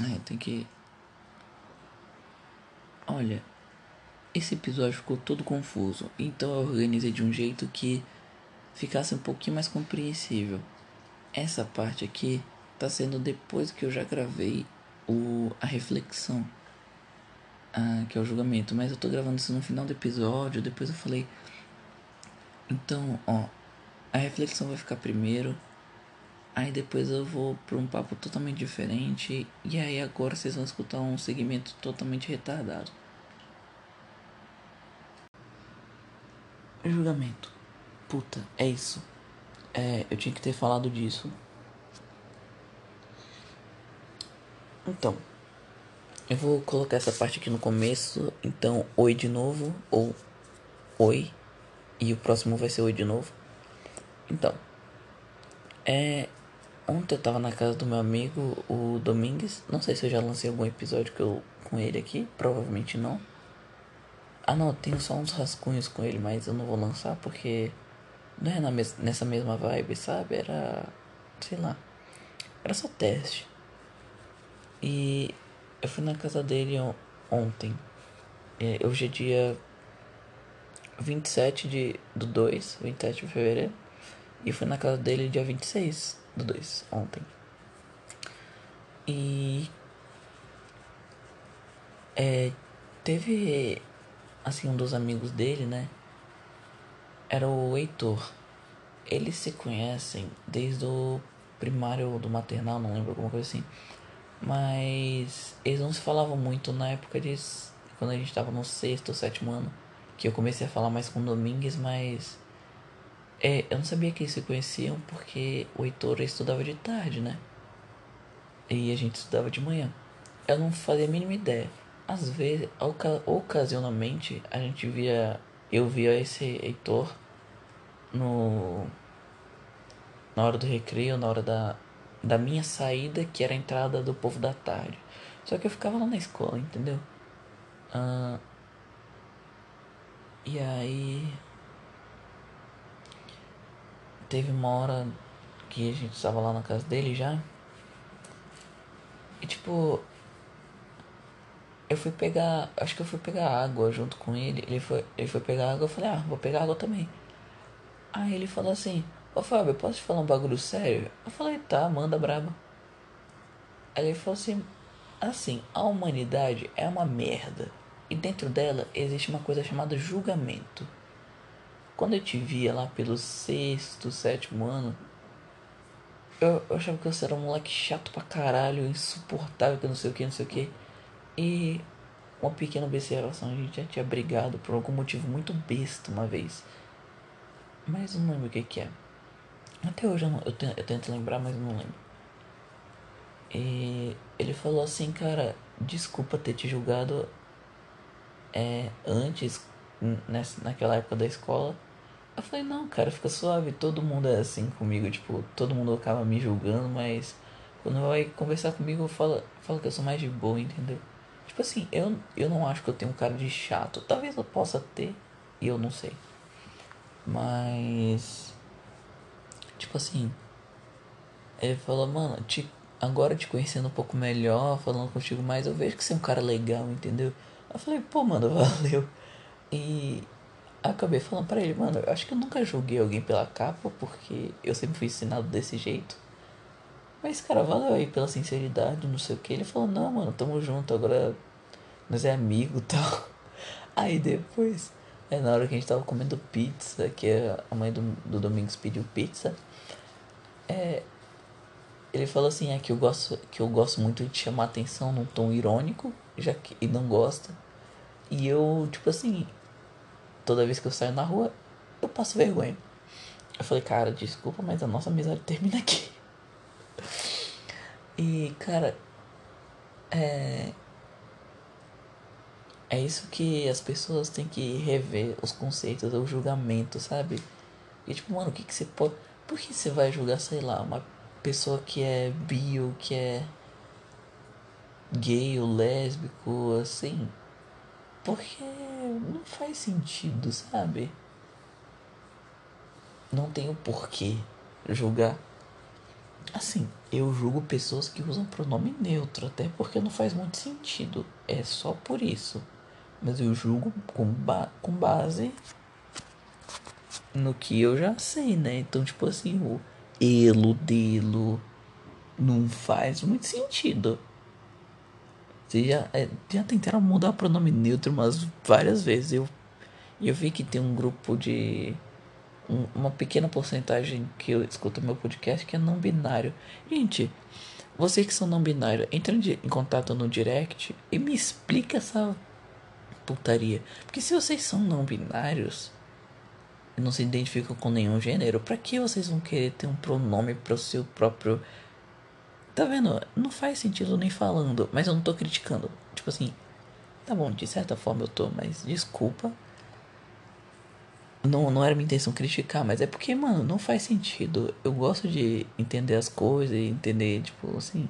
Ai, tem que. Olha, esse episódio ficou todo confuso, então eu organizei de um jeito que ficasse um pouquinho mais compreensível. Essa parte aqui tá sendo depois que eu já gravei o a reflexão, ah, que é o julgamento, mas eu tô gravando isso no final do episódio, depois eu falei então, ó, a reflexão vai ficar primeiro, aí depois eu vou para um papo totalmente diferente e aí agora vocês vão escutar um segmento totalmente retardado. Julgamento. Puta, é isso. É, eu tinha que ter falado disso. Então, eu vou colocar essa parte aqui no começo. Então, oi de novo, ou oi, e o próximo vai ser oi de novo. Então, é. Ontem eu tava na casa do meu amigo, o Domingues. Não sei se eu já lancei algum episódio que eu, com ele aqui, provavelmente não. Ah não, tenho só uns rascunhos com ele, mas eu não vou lançar porque não é na mes nessa mesma vibe, sabe? Era. sei lá. Era só teste. E eu fui na casa dele ontem. É, hoje é dia 27 de, do 2, 27 de fevereiro. E fui na casa dele dia 26 do 2, ontem. E. É, teve. Assim, um dos amigos dele, né? Era o Heitor. Eles se conhecem desde o primário do maternal, não lembro alguma coisa assim. Mas eles não se falavam muito na época de quando a gente tava no sexto ou sétimo ano. Que eu comecei a falar mais com o Domingues, mas. É, eu não sabia que eles se conheciam porque o Heitor estudava de tarde, né? E a gente estudava de manhã. Eu não fazia a mínima ideia. Às vezes, oca ocasionalmente, a gente via. Eu via esse Heitor no. Na hora do recreio, na hora da, da minha saída, que era a entrada do povo da tarde. Só que eu ficava lá na escola, entendeu? Uh, e aí. Teve uma hora que a gente estava lá na casa dele já. E tipo. Eu fui pegar. Acho que eu fui pegar água junto com ele. Ele foi, ele foi pegar água. Eu falei, ah, vou pegar água também. Aí ele falou assim: Ô Fábio, posso te falar um bagulho sério? Eu falei, tá, manda braba. Aí ele falou assim: Assim, a humanidade é uma merda. E dentro dela existe uma coisa chamada julgamento. Quando eu te via lá pelo sexto, sétimo ano, eu, eu achava que você era um moleque chato pra caralho, insuportável, que não sei o que, não sei o que. E uma pequena observação, a gente já tinha brigado por algum motivo muito besta uma vez. Mas não lembro o que que é. Até hoje eu, não, eu, tento, eu tento lembrar, mas não lembro. E ele falou assim, cara, desculpa ter te julgado é, antes, nessa, naquela época da escola. Eu falei, não, cara, fica suave, todo mundo é assim comigo, tipo, todo mundo acaba me julgando, mas quando vai conversar comigo, fala, fala que eu sou mais de boa, entendeu? Tipo assim, eu, eu não acho que eu tenho um cara de chato. Talvez eu possa ter, e eu não sei. Mas. Tipo assim. Ele falou, mano, te, agora te conhecendo um pouco melhor, falando contigo mais, eu vejo que você é um cara legal, entendeu? Eu falei, pô, mano, valeu. E acabei falando pra ele, mano, eu acho que eu nunca julguei alguém pela capa, porque eu sempre fui ensinado desse jeito. Mas, cara, valeu aí pela sinceridade, não sei o que. Ele falou, não, mano, tamo junto, agora nós é amigo e tal. Aí depois, é na hora que a gente tava comendo pizza, que a mãe do, do Domingos pediu pizza, é, ele falou assim, é que eu gosto, que eu gosto muito de chamar atenção num tom irônico, já que e não gosta. E eu, tipo assim, toda vez que eu saio na rua, eu passo vergonha. Eu falei, cara, desculpa, mas a nossa amizade termina aqui. E, cara, é. É isso que as pessoas têm que rever os conceitos, o julgamento, sabe? E tipo, mano, o que que você pode. Por que você vai julgar, sei lá, uma pessoa que é bio, que é gay ou lésbico, assim? Porque não faz sentido, sabe? Não tem o porquê julgar. Assim, eu julgo pessoas que usam pronome neutro, até porque não faz muito sentido. É só por isso. Mas eu julgo com, ba com base no que eu já sei, né? Então, tipo assim, o elo, delo, não faz muito sentido. Já, é, já tentaram mudar o pronome neutro umas várias vezes. Eu, eu vi que tem um grupo de. Um, uma pequena porcentagem que eu escuto meu podcast que é não binário. Gente, vocês que são não binários, entrem em contato no direct e me explica essa putaria. Porque se vocês são não binários e não se identificam com nenhum gênero, para que vocês vão querer ter um pronome para o seu próprio. Tá vendo? Não faz sentido nem falando, mas eu não tô criticando. Tipo assim, tá bom, de certa forma eu tô, mas desculpa. Não, não era minha intenção criticar, mas é porque, mano, não faz sentido. Eu gosto de entender as coisas e entender, tipo, assim.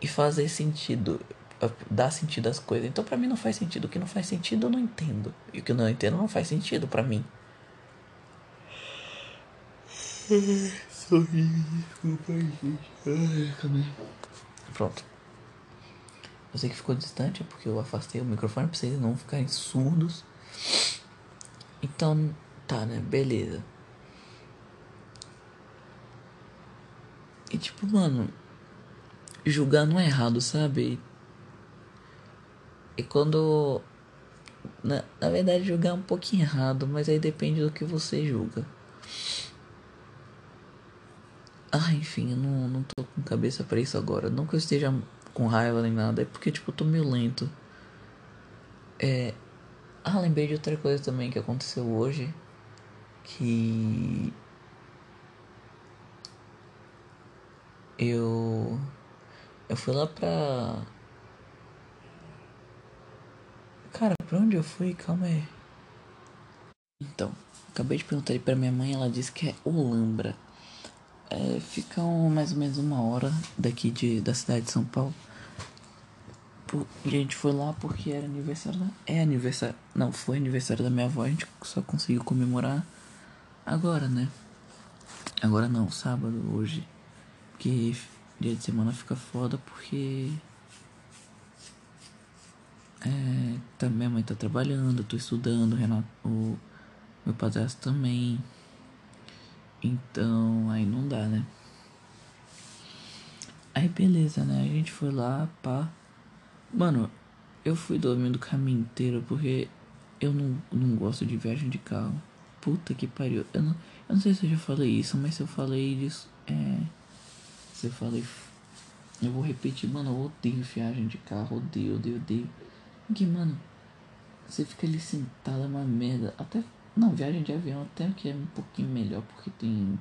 E fazer sentido dar sentido às coisas. Então para mim não faz sentido. O que não faz sentido eu não entendo. E o que eu não entendo não faz sentido para mim. Sorri, desculpa gente. Pronto. Eu sei que ficou distante porque eu afastei o microfone pra vocês não ficarem surdos. Então, tá, né? Beleza. E tipo, mano, julgar não é errado, sabe? E quando. Na, na verdade, julgar é um pouquinho errado, mas aí depende do que você julga. Ah, enfim, eu não, não tô com cabeça para isso agora. Não que eu esteja com raiva nem nada, é porque, tipo, eu tô meio lento. É. Ah, lembrei de outra coisa também que aconteceu hoje. Que. Eu. Eu fui lá pra Cara, pra onde eu fui? Calma aí. Então, acabei de perguntar pra minha mãe, ela disse que é Olambra. É, fica um, mais ou menos uma hora daqui de, da cidade de São Paulo. E a gente foi lá porque era aniversário da. É aniversário. Não, foi aniversário da minha avó. A gente só conseguiu comemorar agora, né? Agora não, sábado, hoje. Porque dia de semana fica foda porque é, tá, minha mãe tá trabalhando, eu tô estudando, Renato, o meu padrasto também. Então, aí não dá, né? Aí beleza, né? A gente foi lá, pá. Mano, eu fui dormindo o caminho inteiro porque eu não, não gosto de viagem de carro. Puta que pariu. Eu não, eu não sei se eu já falei isso, mas se eu falei disso. É. Se eu falei. Eu vou repetir, mano, eu odeio viagem de carro, odeio, odeio, odeio. Que, mano, você fica ali sentado, é uma merda. Até. Não, viagem de avião até que é um pouquinho melhor, porque tem.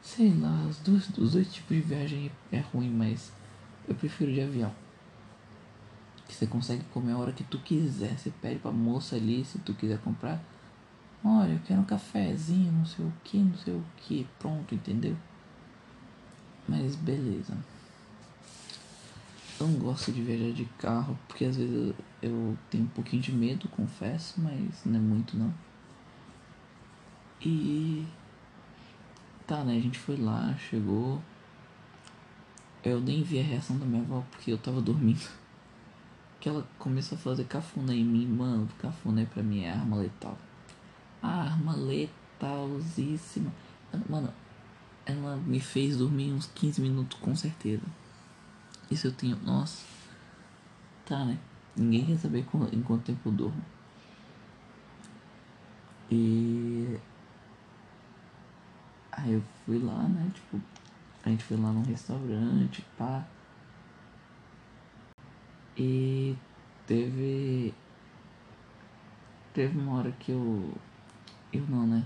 Sei lá, os dois, os dois tipos de viagem é ruim, mas eu prefiro de avião. Que você consegue comer a hora que tu quiser. Você pede pra moça ali se tu quiser comprar. Olha, eu quero um cafezinho, não sei o que, não sei o que. Pronto, entendeu? Mas beleza. Não gosto de viajar de carro, porque às vezes eu, tenho um pouquinho de medo, confesso, mas não é muito não. E tá, né? A gente foi lá, chegou. Eu nem vi a reação da minha avó porque eu tava dormindo. Que ela começou a fazer cafuné em mim, mano. Cafuné pra mim é arma letal. Arma letalzíssima. Mano, ela me fez dormir uns 15 minutos com certeza. Isso eu tenho. Nossa. Tá, né? Ninguém quer saber em quanto tempo eu durmo. E. Aí eu fui lá, né? Tipo, a gente foi lá num restaurante, pá. E teve. Teve uma hora que eu. Eu não, né?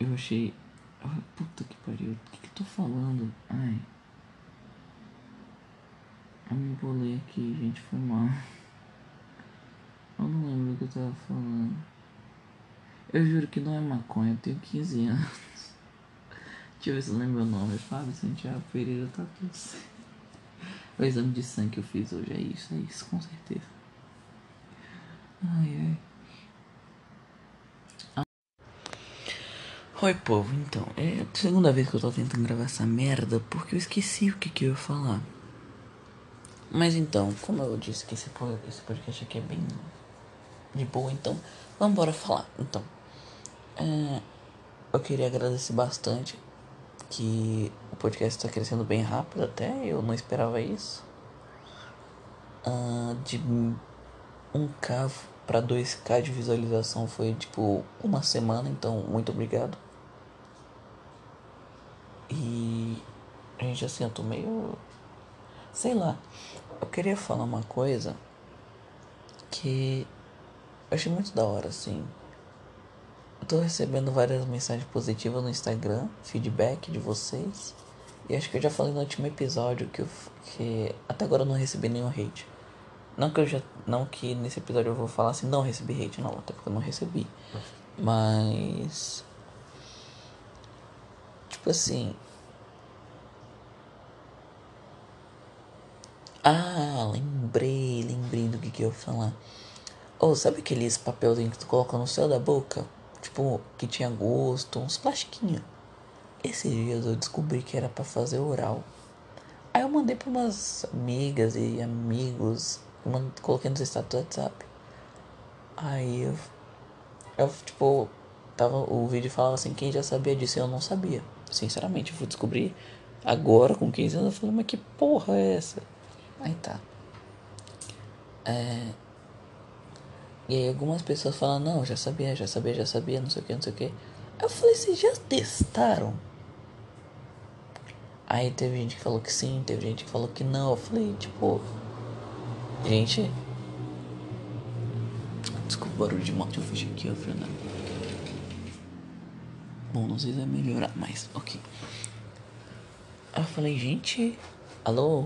Eu achei. Puta que pariu. O que que eu tô falando? Ai. Eu me embolei aqui, gente, foi mal. Eu não lembro o que eu tava falando. Eu juro que não é maconha, eu tenho 15 anos. Deixa eu ver se eu lembro o nome. Fábio Santiago Pereira tá tudo. O exame de sangue que eu fiz hoje é isso, é isso, com certeza. Ai, ai. Oi, povo, então, é a segunda vez que eu tô tentando gravar essa merda porque eu esqueci o que, que eu ia falar. Mas então, como eu disse que esse, podcast aqui é bem de boa, então vamos embora falar. Então, é, eu queria agradecer bastante que o podcast está crescendo bem rápido até, eu não esperava isso. Uh, de 1k para 2k de visualização foi tipo uma semana, então muito obrigado. E a gente assim, eu tô meio. Sei lá. Eu queria falar uma coisa que eu achei muito da hora, assim. Eu tô recebendo várias mensagens positivas no Instagram, feedback de vocês. E acho que eu já falei no último episódio que, eu, que até agora eu não recebi nenhum hate. Não que eu já. Não que nesse episódio eu vou falar assim, não recebi hate, não, até porque eu não recebi. Mas. Tipo assim. Ah, lembrei, lembrei do que, que eu ia falar. Oh, sabe aqueles papelzinhos que tu coloca no céu da boca? Tipo, que tinha gosto, uns plastiquinhos. Esses dias eu descobri que era para fazer oral. Aí eu mandei pra umas amigas e amigos. Coloquei nos status do WhatsApp. Aí eu. Eu, tipo, tava, o vídeo falava assim: quem já sabia disso eu não sabia. Sinceramente, eu fui descobrir agora com 15 anos. Eu falei, mas que porra é essa? Aí tá. É. E aí algumas pessoas falam, não, já sabia, já sabia, já sabia, não sei o que, não sei o que. Eu falei, vocês já testaram? Aí teve gente que falou que sim, teve gente que falou que não. Eu falei, tipo. Gente. Desculpa o barulho de moto eu fiz aqui, ó, Fernando. Bom, não sei se vai melhorar, mas ok. Aí eu falei, gente, alô?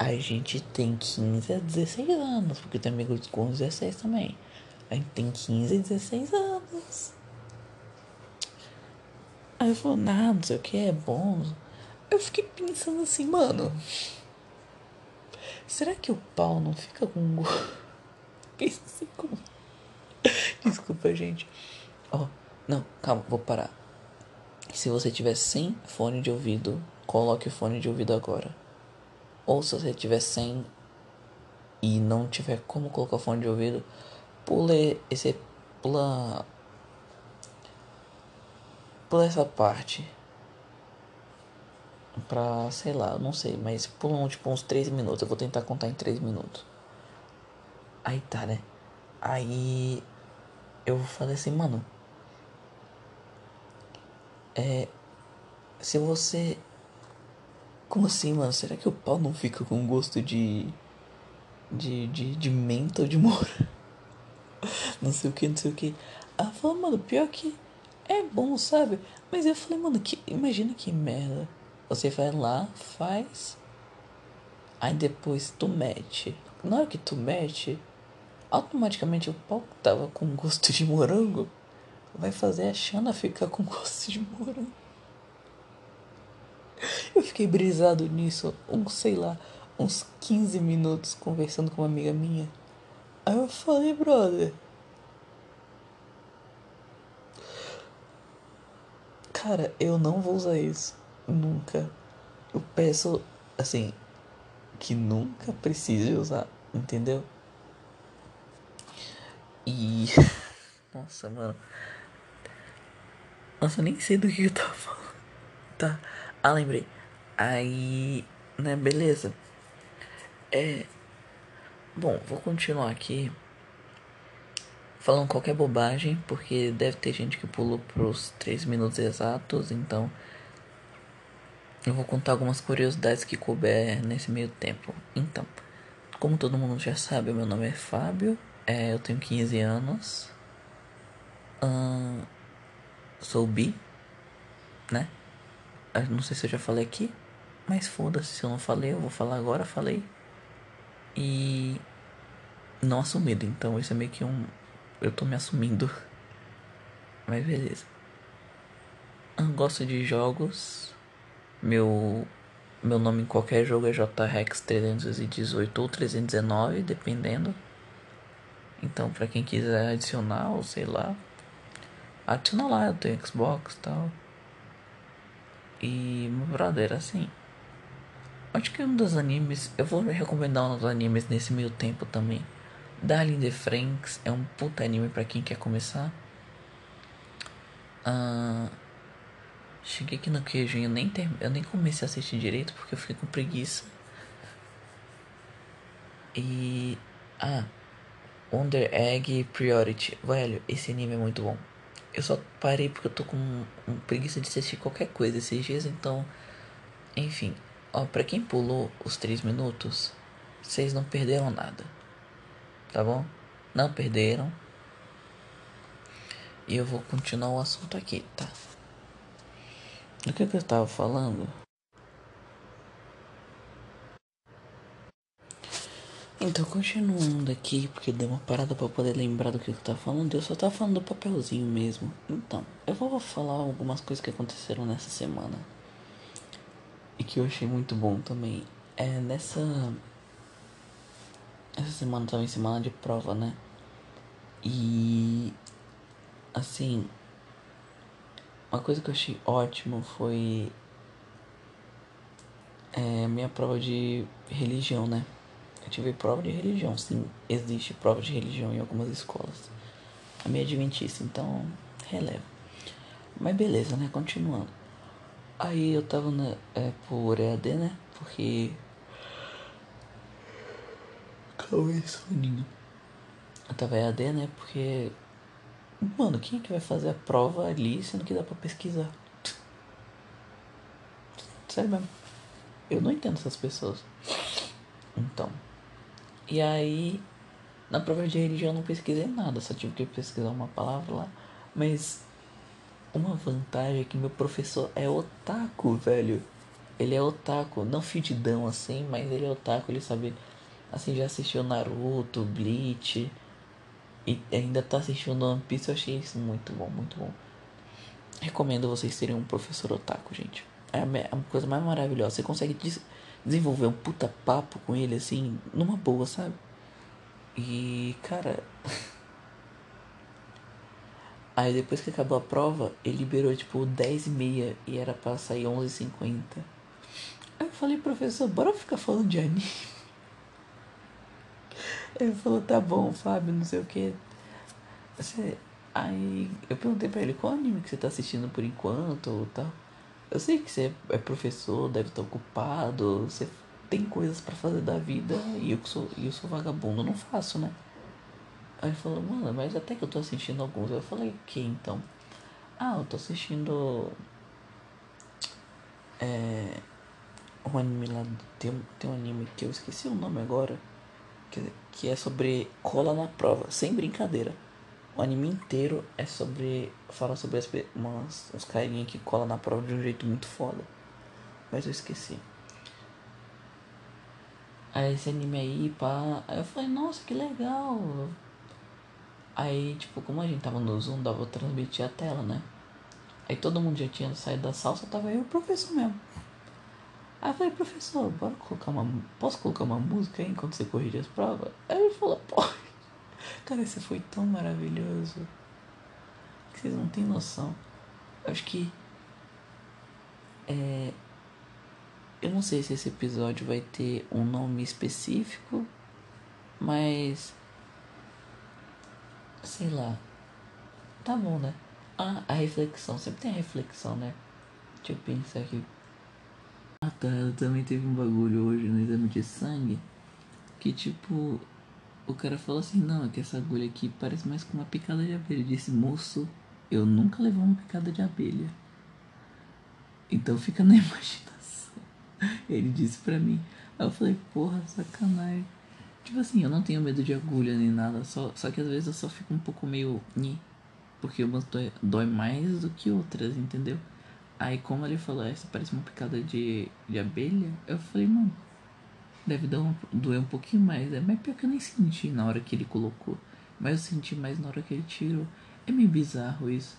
A gente tem 15 a 16 anos, porque tem amigos com 16 também. A gente tem 15 a 16 anos. Aí eu falei, nada, não sei o que, é bom. Eu fiquei pensando assim, mano. Será que o pau não fica com. Pensa assim com. Desculpa, gente. Ó. Oh, não, calma, vou parar. Se você tiver sem fone de ouvido, coloque o fone de ouvido agora. Ou se você tiver sem e não tiver como colocar fone de ouvido, pule esse pula pula essa parte pra, sei lá, não sei, mas pula tipo uns 3 minutos. Eu vou tentar contar em 3 minutos. Aí tá, né? Aí eu falei assim, mano, é. Se você. Como assim, mano? Será que o pau não fica com gosto de. de. de, de menta ou de mora? não sei o que, não sei o que. Ela falou, mano, pior que. É bom, sabe? Mas eu falei, mano, que, imagina que merda. Você vai lá, faz. Aí depois tu mete. Na hora que tu mete, automaticamente o pau que tava com gosto de morango vai fazer a Xana ficar com gosto de morango. Eu fiquei brisado nisso, uns, sei lá, uns 15 minutos conversando com uma amiga minha. Aí eu falei, brother. Cara, eu não vou usar isso. Nunca. Eu peço, assim, que nunca precise usar, entendeu? E. Nossa, mano. Nossa, eu nem sei do que eu tava falando. Tá. Ah, lembrei. Aí. Né, beleza. É. Bom, vou continuar aqui. Falando qualquer bobagem, porque deve ter gente que pulou pros 3 minutos exatos, então. Eu vou contar algumas curiosidades que couber nesse meio tempo. Então, como todo mundo já sabe, meu nome é Fábio, é, eu tenho 15 anos. Hum, sou bi, né? Eu não sei se eu já falei aqui, mas foda-se se eu não falei, eu vou falar agora, falei. E não assumido, então isso é meio que um. Eu tô me assumindo. Mas beleza. Eu gosto de jogos. Meu meu nome em qualquer jogo é JREX 318 ou 319, dependendo. Então, para quem quiser adicionar ou sei lá, adiciona lá, eu tenho Xbox e tal. E, meu brother, assim. Acho que um dos animes. Eu vou recomendar um dos animes nesse meio tempo também. Darling the Franks é um puta anime pra quem quer começar. Cheguei aqui no queijo e eu nem, eu nem comecei a assistir direito porque eu fiquei com preguiça. E. Ah. Wonder Egg Priority. Velho, esse anime é muito bom. Eu só parei porque eu tô com preguiça de assistir qualquer coisa esses dias, então. Enfim. Ó, pra quem pulou os 3 minutos, vocês não perderam nada. Tá bom? Não perderam. E eu vou continuar o assunto aqui, tá? Do que, que eu tava falando? Então, continuando aqui, porque deu uma parada para poder lembrar do que eu tava falando, eu só tava falando do papelzinho mesmo. Então, eu vou falar algumas coisas que aconteceram nessa semana e que eu achei muito bom também. É nessa. Essa semana tava em semana de prova, né? E. Assim. Uma coisa que eu achei ótimo foi. É, minha prova de religião, né? Eu tive prova de religião, sim. Existe prova de religião em algumas escolas. A minha é adventista, então releva. Mas beleza, né? Continuando. Aí eu tava na, é, por EAD, né? Porque. Calma aí, soninho. Eu tava EAD, né? Porque. Mano, quem é que vai fazer a prova ali sendo que dá pra pesquisar? Sério mesmo. Eu não entendo essas pessoas. Então. E aí. Na prova de religião eu não pesquisei nada, só tive que pesquisar uma palavra lá. Mas uma vantagem é que meu professor é otaku, velho. Ele é otaku, não fedidão assim, mas ele é otaku, ele sabe. Assim, já assistiu Naruto, Bleach. E ainda tá assistindo One Piece, eu achei isso muito bom, muito bom. Recomendo vocês terem um professor otaku, gente. É a, coisa mais maravilhosa. Você consegue des desenvolver um puta papo com ele, assim, numa boa, sabe? E, cara. Aí depois que acabou a prova, ele liberou tipo 10 e meia e era pra sair 11h50. Aí eu falei, professor, bora ficar falando de anime. Ele falou, tá bom, Fábio, não sei o que. Aí eu perguntei pra ele, qual anime que você tá assistindo por enquanto ou tal. Eu sei que você é professor, deve estar ocupado, você tem coisas para fazer da vida e eu sou, eu sou vagabundo, não faço, né? Aí falou, mano, mas até que eu tô assistindo alguns. Eu falei, que então? Ah, eu tô assistindo. É. Um anime lá. Tem, tem um anime que eu esqueci o nome agora. Que, que é sobre cola na prova. Sem brincadeira. O anime inteiro é sobre. Fala sobre as, umas, uns carinha que cola na prova de um jeito muito foda. Mas eu esqueci. Aí esse anime aí, pá. Aí eu falei, nossa, que legal. Aí, tipo, como a gente tava no Zoom, dava pra transmitir a tela, né? Aí todo mundo já tinha saído da sala, só tava eu e o professor mesmo. Aí eu falei, professor, bora colocar uma. Posso colocar uma música aí enquanto você corrige as provas? Aí ele falou, pode. Cara, isso foi tão maravilhoso. Que vocês não têm noção. Eu acho que. É. Eu não sei se esse episódio vai ter um nome específico, mas sei lá. Tá bom, né? Ah, a reflexão. Sempre tem a reflexão, né? Deixa eu pensar aqui. Ah, tá. Também teve um bagulho hoje no exame de sangue. Que tipo. O cara falou assim: Não, é que essa agulha aqui parece mais com uma picada de abelha. Eu disse: Moço, eu nunca levei uma picada de abelha. Então fica na imaginação. Ele disse pra mim. Aí eu falei: Porra, sacanagem. Tipo assim, eu não tenho medo de agulha nem nada, só, só que às vezes eu só fico um pouco meio. Porque umas dói, dói mais do que outras, entendeu? Aí, como ele falou, essa parece uma picada de, de abelha, eu falei, mano, deve dar um, doer um pouquinho mais. É, mas pior que eu nem senti na hora que ele colocou. Mas eu senti mais na hora que ele tirou. É meio bizarro isso.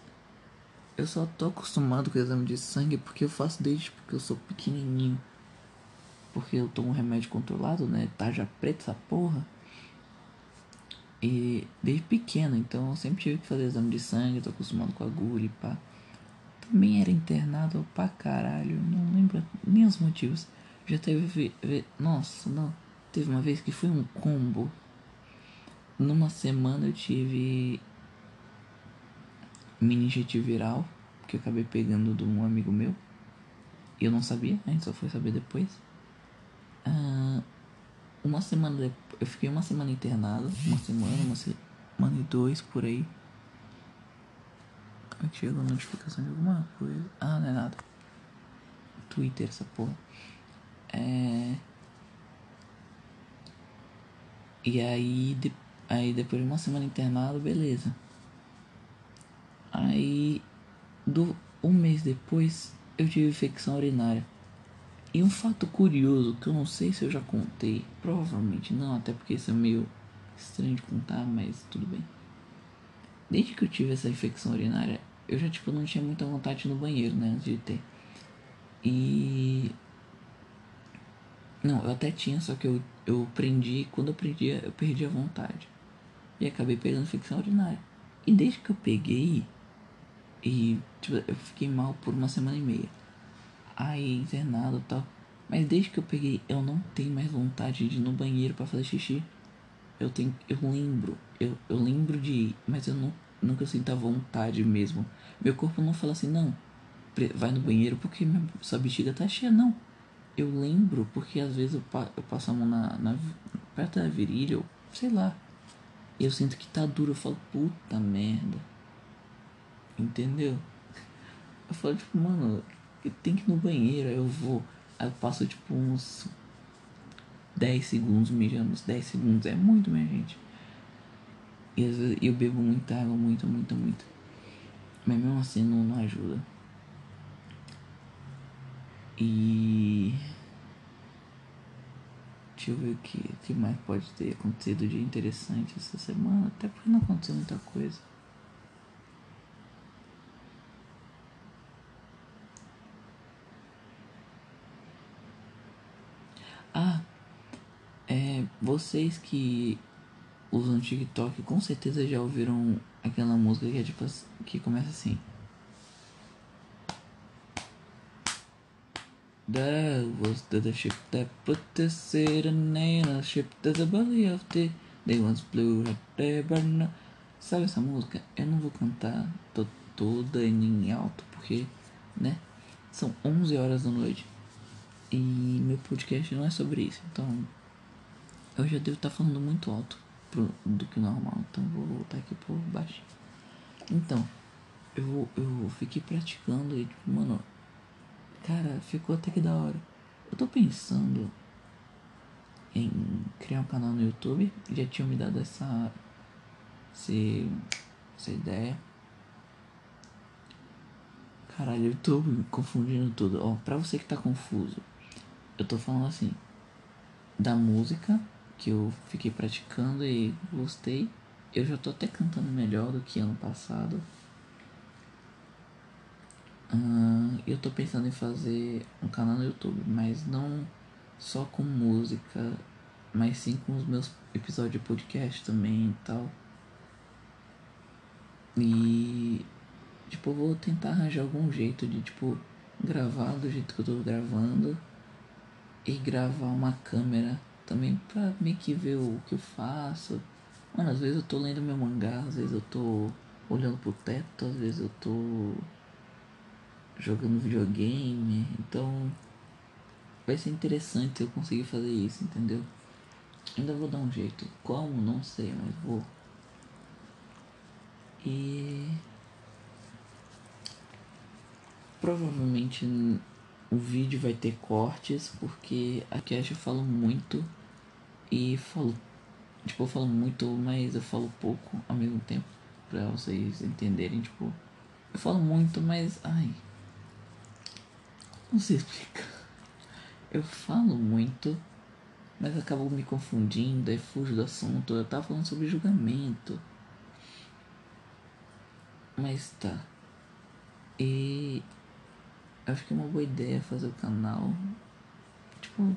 Eu só tô acostumado com o exame de sangue porque eu faço desde porque eu sou pequenininho porque eu tomo um remédio controlado, né? Tarja preta essa porra. E desde pequeno, então eu sempre tive que fazer exame de sangue, tô acostumado com agulha e pá. Também era internado pra caralho, não lembro nem os motivos. Já teve. Nossa, não. Teve uma vez que foi um combo. Numa semana eu tive meningite viral, que eu acabei pegando de um amigo meu. E eu não sabia, a gente só foi saber depois. Uh, uma semana depois, eu fiquei uma semana internado, uma semana, uma semana e dois por aí. Como é que chegou a notificação de alguma coisa? Ah, não é nada. Twitter, essa porra. É. E aí, de... aí depois de uma semana internado, beleza. Aí, do um mês depois, eu tive infecção urinária. E um fato curioso que eu não sei se eu já contei, provavelmente não, até porque isso é meio estranho de contar, mas tudo bem. Desde que eu tive essa infecção urinária, eu já tipo não tinha muita vontade no banheiro, né, antes de ter. E não, eu até tinha, só que eu eu prendi, quando eu prendia, eu perdi a vontade. E acabei pegando infecção urinária. E desde que eu peguei e tipo, eu fiquei mal por uma semana e meia aí internado e tal. Mas desde que eu peguei, eu não tenho mais vontade de ir no banheiro para fazer xixi. Eu tenho, eu lembro, eu, eu lembro de ir, mas eu não, nunca sinto a vontade mesmo. Meu corpo não fala assim, não, vai no banheiro porque minha, sua bexiga tá cheia, não. Eu lembro porque às vezes eu, eu passo a mão na, na, perto da virilha, ou sei lá. E eu sinto que tá duro, eu falo, puta merda. Entendeu? Eu falo, tipo, mano, eu tenho que ir no banheiro, aí eu vou. Aí eu passo tipo uns 10 segundos mijando, uns 10 segundos, é muito, minha gente. E às vezes eu bebo muita água, muito, muito, muito. Mas mesmo assim não, não ajuda. E. Deixa eu ver o que, que mais pode ter acontecido de interessante essa semana. Até porque não aconteceu muita coisa. Ah, é, vocês que usam TikTok com certeza já ouviram aquela música que é tipo que começa assim. That was the, the ship that put the Satan in a ship to the belly of the they once blew at the burner. Sabe essa música? Eu não vou cantar tô toda em alto porque, né? São 11 horas da noite. E meu podcast não é sobre isso, então eu já devo estar falando muito alto pro, do que normal, então vou voltar aqui por baixo. Então, eu, eu fiquei praticando e tipo, mano, cara, ficou até que da hora. Eu tô pensando em criar um canal no YouTube, já tinham me dado essa, essa ideia. Caralho, eu tô confundindo tudo. Ó, pra você que tá confuso, eu tô falando assim da música que eu fiquei praticando e gostei. Eu já tô até cantando melhor do que ano passado. Uh, eu tô pensando em fazer um canal no YouTube, mas não só com música, mas sim com os meus episódios de podcast também e tal. E tipo, eu vou tentar arranjar algum jeito de tipo gravar do jeito que eu tô gravando e gravar uma câmera também pra meio que ver o que eu faço. Mano, às vezes eu tô lendo meu mangá, às vezes eu tô olhando pro teto, às vezes eu tô jogando videogame, então vai ser interessante eu conseguir fazer isso, entendeu? Ainda vou dar um jeito. Como? Não sei, mas vou. E provavelmente o vídeo vai ter cortes porque a Cash eu falo muito e falo. Tipo, eu falo muito, mas eu falo pouco ao mesmo tempo. Pra vocês entenderem, tipo. Eu falo muito, mas. Ai. Não sei explicar. Eu falo muito, mas acabo me confundindo, aí fujo do assunto. Eu tava falando sobre julgamento. Mas tá. E acho que é uma boa ideia fazer o canal. Tipo,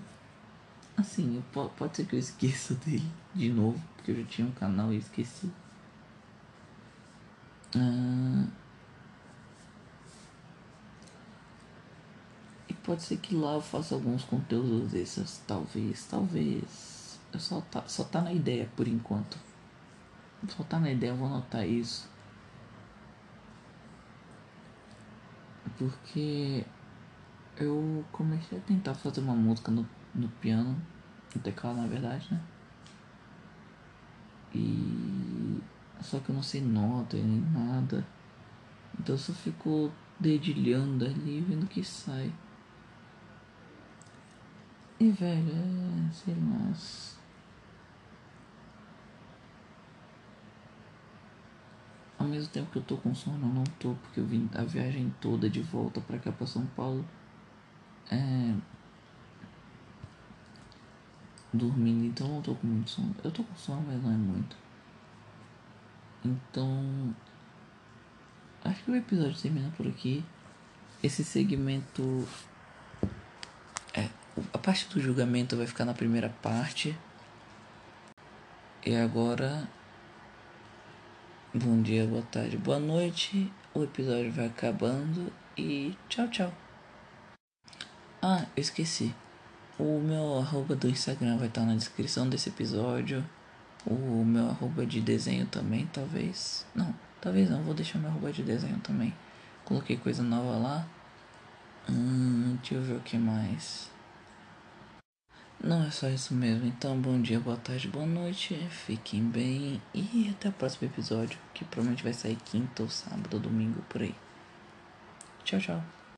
assim, pode ser que eu esqueça dele de novo, porque eu já tinha um canal e esqueci. Ah, e pode ser que lá eu faça alguns conteúdos desses, talvez, talvez. Eu só tá, só tá na ideia por enquanto. Só tá na ideia, eu vou anotar isso. Porque eu comecei a tentar fazer uma música no, no piano, no teclado na verdade, né? E só que eu não sei nota nem nada. Então eu só fico dedilhando ali vendo que sai. E velho, é, sei lá. Ao mesmo tempo que eu tô com sono, eu não tô, porque eu vim a viagem toda de volta pra cá pra São Paulo. É. Dormindo, então não tô com muito sono. Eu tô com sono, mas não é muito. Então. Acho que o episódio termina por aqui. Esse segmento. É. A parte do julgamento vai ficar na primeira parte. E agora. Bom dia, boa tarde, boa noite. O episódio vai acabando e tchau, tchau. Ah, eu esqueci. O meu arroba do Instagram vai estar na descrição desse episódio. O meu arroba de desenho também, talvez. Não, talvez não, vou deixar meu arroba de desenho também. Coloquei coisa nova lá. Hum, deixa eu ver o que mais. Não é só isso mesmo. Então, bom dia, boa tarde, boa noite. Fiquem bem e até o próximo episódio, que provavelmente vai sair quinta ou sábado ou domingo por aí. Tchau, tchau.